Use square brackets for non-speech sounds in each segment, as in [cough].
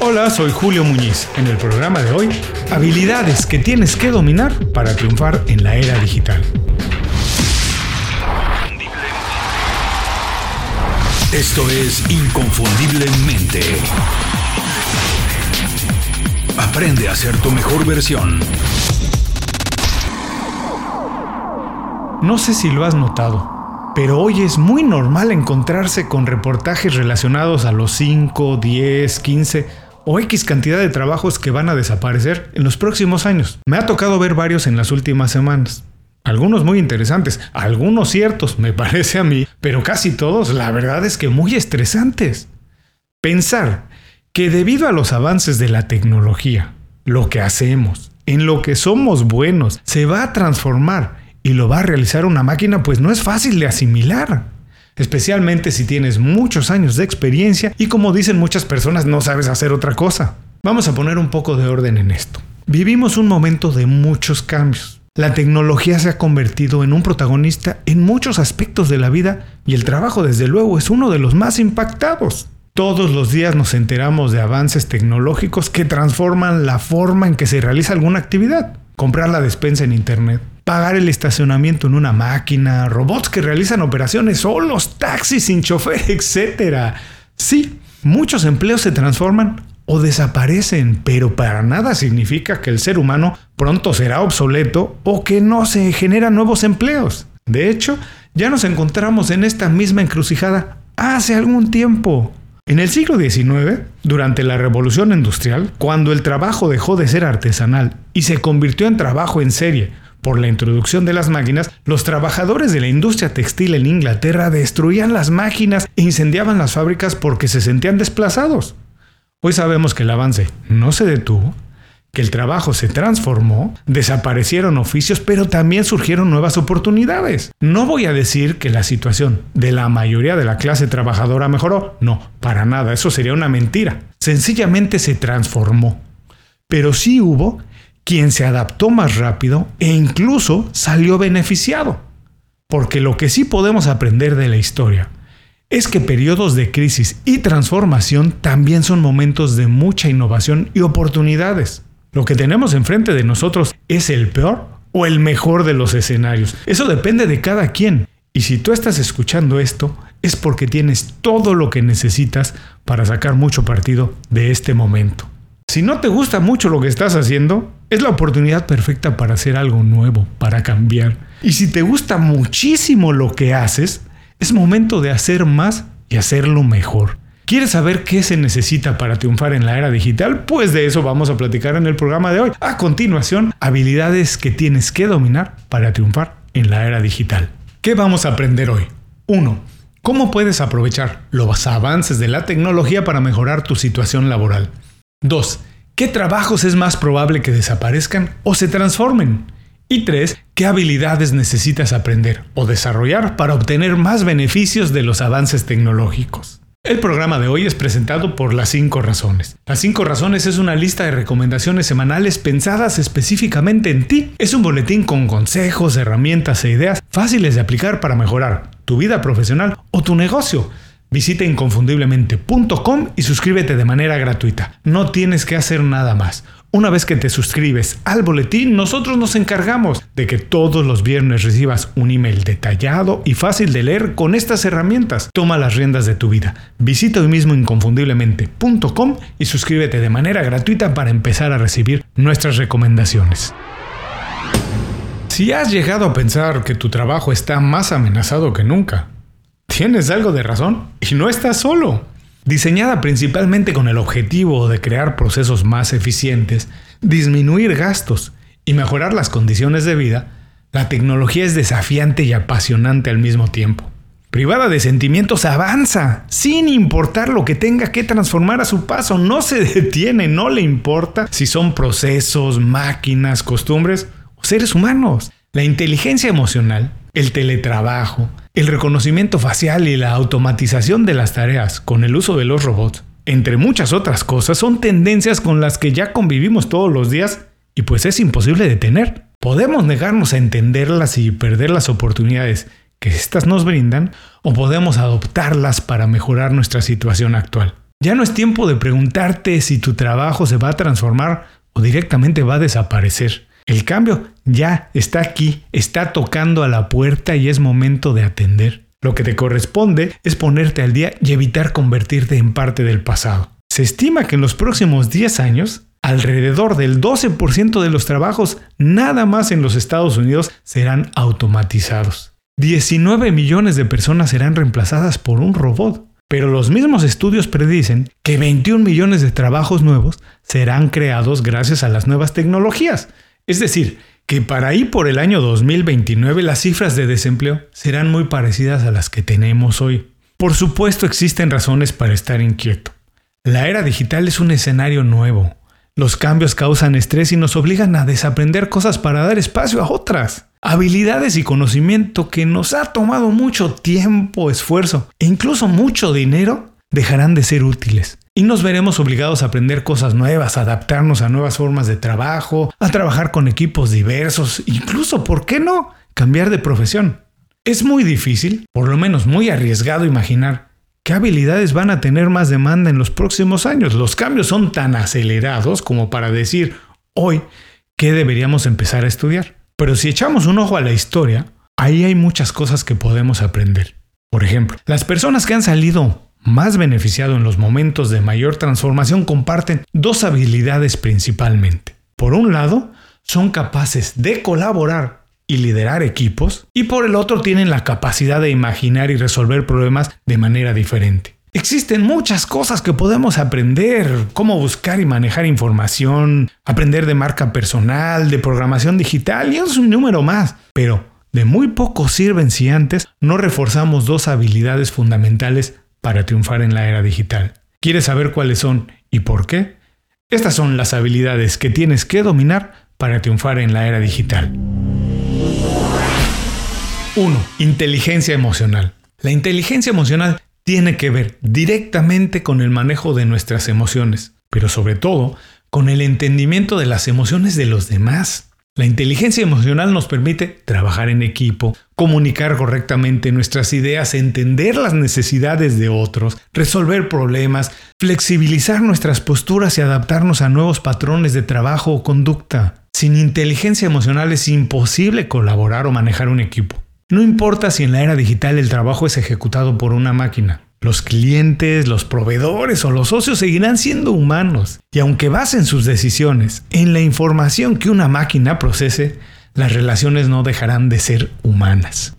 Hola, soy Julio Muñiz. En el programa de hoy, habilidades que tienes que dominar para triunfar en la era digital. Esto es Inconfundiblemente. Aprende a ser tu mejor versión. No sé si lo has notado, pero hoy es muy normal encontrarse con reportajes relacionados a los 5, 10, 15 o X cantidad de trabajos que van a desaparecer en los próximos años. Me ha tocado ver varios en las últimas semanas. Algunos muy interesantes, algunos ciertos, me [laughs] parece a mí, pero casi todos, la verdad es que muy estresantes. Pensar que debido a los avances de la tecnología, lo que hacemos, en lo que somos buenos, se va a transformar y lo va a realizar una máquina, pues no es fácil de asimilar especialmente si tienes muchos años de experiencia y como dicen muchas personas no sabes hacer otra cosa. Vamos a poner un poco de orden en esto. Vivimos un momento de muchos cambios. La tecnología se ha convertido en un protagonista en muchos aspectos de la vida y el trabajo desde luego es uno de los más impactados. Todos los días nos enteramos de avances tecnológicos que transforman la forma en que se realiza alguna actividad. Comprar la despensa en Internet, pagar el estacionamiento en una máquina, robots que realizan operaciones solos, taxis sin chofer, etc. Sí, muchos empleos se transforman o desaparecen, pero para nada significa que el ser humano pronto será obsoleto o que no se generan nuevos empleos. De hecho, ya nos encontramos en esta misma encrucijada hace algún tiempo. En el siglo XIX, durante la Revolución Industrial, cuando el trabajo dejó de ser artesanal y se convirtió en trabajo en serie, por la introducción de las máquinas, los trabajadores de la industria textil en Inglaterra destruían las máquinas e incendiaban las fábricas porque se sentían desplazados. Hoy sabemos que el avance no se detuvo, que el trabajo se transformó, desaparecieron oficios, pero también surgieron nuevas oportunidades. No voy a decir que la situación de la mayoría de la clase trabajadora mejoró, no, para nada, eso sería una mentira. Sencillamente se transformó. Pero sí hubo quien se adaptó más rápido e incluso salió beneficiado. Porque lo que sí podemos aprender de la historia es que periodos de crisis y transformación también son momentos de mucha innovación y oportunidades. Lo que tenemos enfrente de nosotros es el peor o el mejor de los escenarios. Eso depende de cada quien. Y si tú estás escuchando esto, es porque tienes todo lo que necesitas para sacar mucho partido de este momento. Si no te gusta mucho lo que estás haciendo, es la oportunidad perfecta para hacer algo nuevo, para cambiar. Y si te gusta muchísimo lo que haces, es momento de hacer más y hacerlo mejor. ¿Quieres saber qué se necesita para triunfar en la era digital? Pues de eso vamos a platicar en el programa de hoy. A continuación, habilidades que tienes que dominar para triunfar en la era digital. ¿Qué vamos a aprender hoy? 1. ¿Cómo puedes aprovechar los avances de la tecnología para mejorar tu situación laboral? 2. ¿Qué trabajos es más probable que desaparezcan o se transformen? Y 3. ¿Qué habilidades necesitas aprender o desarrollar para obtener más beneficios de los avances tecnológicos? El programa de hoy es presentado por Las 5 Razones. Las 5 Razones es una lista de recomendaciones semanales pensadas específicamente en ti. Es un boletín con consejos, herramientas e ideas fáciles de aplicar para mejorar tu vida profesional o tu negocio. Visita inconfundiblemente.com y suscríbete de manera gratuita. No tienes que hacer nada más. Una vez que te suscribes al boletín, nosotros nos encargamos de que todos los viernes recibas un email detallado y fácil de leer con estas herramientas. Toma las riendas de tu vida. Visita hoy mismo inconfundiblemente.com y suscríbete de manera gratuita para empezar a recibir nuestras recomendaciones. Si has llegado a pensar que tu trabajo está más amenazado que nunca, tienes algo de razón y no estás solo. Diseñada principalmente con el objetivo de crear procesos más eficientes, disminuir gastos y mejorar las condiciones de vida, la tecnología es desafiante y apasionante al mismo tiempo. Privada de sentimientos avanza, sin importar lo que tenga que transformar a su paso, no se [laughs] detiene, no le importa si son procesos, máquinas, costumbres o seres humanos. La inteligencia emocional, el teletrabajo, el reconocimiento facial y la automatización de las tareas con el uso de los robots, entre muchas otras cosas, son tendencias con las que ya convivimos todos los días y pues es imposible detener. Podemos negarnos a entenderlas y perder las oportunidades que éstas nos brindan o podemos adoptarlas para mejorar nuestra situación actual. Ya no es tiempo de preguntarte si tu trabajo se va a transformar o directamente va a desaparecer. El cambio ya está aquí, está tocando a la puerta y es momento de atender. Lo que te corresponde es ponerte al día y evitar convertirte en parte del pasado. Se estima que en los próximos 10 años, alrededor del 12% de los trabajos nada más en los Estados Unidos serán automatizados. 19 millones de personas serán reemplazadas por un robot. Pero los mismos estudios predicen que 21 millones de trabajos nuevos serán creados gracias a las nuevas tecnologías. Es decir, que para ahí por el año 2029 las cifras de desempleo serán muy parecidas a las que tenemos hoy. Por supuesto existen razones para estar inquieto. La era digital es un escenario nuevo. Los cambios causan estrés y nos obligan a desaprender cosas para dar espacio a otras. Habilidades y conocimiento que nos ha tomado mucho tiempo, esfuerzo e incluso mucho dinero dejarán de ser útiles y nos veremos obligados a aprender cosas nuevas, a adaptarnos a nuevas formas de trabajo, a trabajar con equipos diversos, incluso, ¿por qué no?, cambiar de profesión. Es muy difícil, por lo menos muy arriesgado imaginar qué habilidades van a tener más demanda en los próximos años. Los cambios son tan acelerados como para decir hoy qué deberíamos empezar a estudiar. Pero si echamos un ojo a la historia, ahí hay muchas cosas que podemos aprender. Por ejemplo, las personas que han salido más beneficiado en los momentos de mayor transformación comparten dos habilidades principalmente. Por un lado, son capaces de colaborar y liderar equipos y por el otro tienen la capacidad de imaginar y resolver problemas de manera diferente. Existen muchas cosas que podemos aprender, cómo buscar y manejar información, aprender de marca personal, de programación digital y un número más, pero de muy poco sirven si antes no reforzamos dos habilidades fundamentales para triunfar en la era digital. ¿Quieres saber cuáles son y por qué? Estas son las habilidades que tienes que dominar para triunfar en la era digital. 1. Inteligencia emocional. La inteligencia emocional tiene que ver directamente con el manejo de nuestras emociones, pero sobre todo con el entendimiento de las emociones de los demás. La inteligencia emocional nos permite trabajar en equipo, comunicar correctamente nuestras ideas, entender las necesidades de otros, resolver problemas, flexibilizar nuestras posturas y adaptarnos a nuevos patrones de trabajo o conducta. Sin inteligencia emocional es imposible colaborar o manejar un equipo. No importa si en la era digital el trabajo es ejecutado por una máquina. Los clientes, los proveedores o los socios seguirán siendo humanos y aunque basen sus decisiones en la información que una máquina procese, las relaciones no dejarán de ser humanas.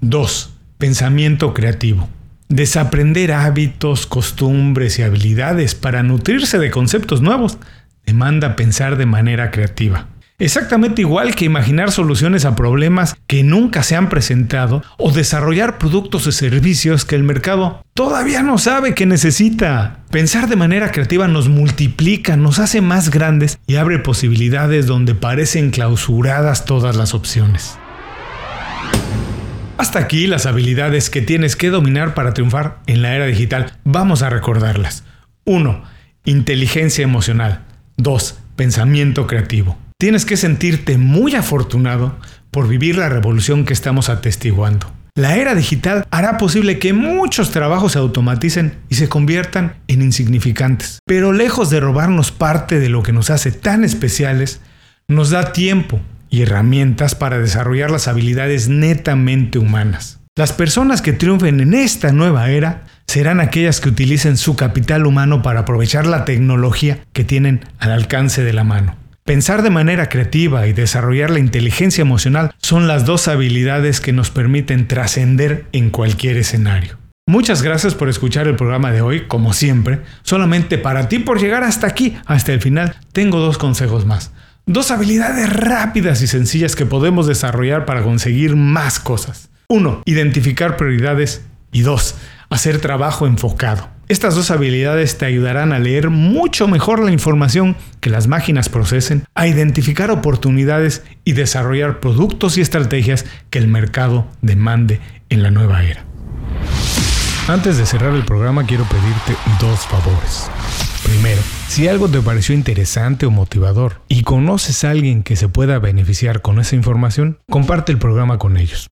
2. Pensamiento creativo. Desaprender hábitos, costumbres y habilidades para nutrirse de conceptos nuevos demanda pensar de manera creativa. Exactamente igual que imaginar soluciones a problemas que nunca se han presentado o desarrollar productos o servicios que el mercado todavía no sabe que necesita. Pensar de manera creativa nos multiplica, nos hace más grandes y abre posibilidades donde parecen clausuradas todas las opciones. Hasta aquí las habilidades que tienes que dominar para triunfar en la era digital. Vamos a recordarlas. 1. Inteligencia emocional. 2. Pensamiento creativo. Tienes que sentirte muy afortunado por vivir la revolución que estamos atestiguando. La era digital hará posible que muchos trabajos se automaticen y se conviertan en insignificantes. Pero lejos de robarnos parte de lo que nos hace tan especiales, nos da tiempo y herramientas para desarrollar las habilidades netamente humanas. Las personas que triunfen en esta nueva era serán aquellas que utilicen su capital humano para aprovechar la tecnología que tienen al alcance de la mano. Pensar de manera creativa y desarrollar la inteligencia emocional son las dos habilidades que nos permiten trascender en cualquier escenario. Muchas gracias por escuchar el programa de hoy, como siempre. Solamente para ti por llegar hasta aquí, hasta el final, tengo dos consejos más. Dos habilidades rápidas y sencillas que podemos desarrollar para conseguir más cosas. Uno, identificar prioridades. Y dos, hacer trabajo enfocado. Estas dos habilidades te ayudarán a leer mucho mejor la información que las máquinas procesen, a identificar oportunidades y desarrollar productos y estrategias que el mercado demande en la nueva era. Antes de cerrar el programa quiero pedirte dos favores. Primero, si algo te pareció interesante o motivador y conoces a alguien que se pueda beneficiar con esa información, comparte el programa con ellos.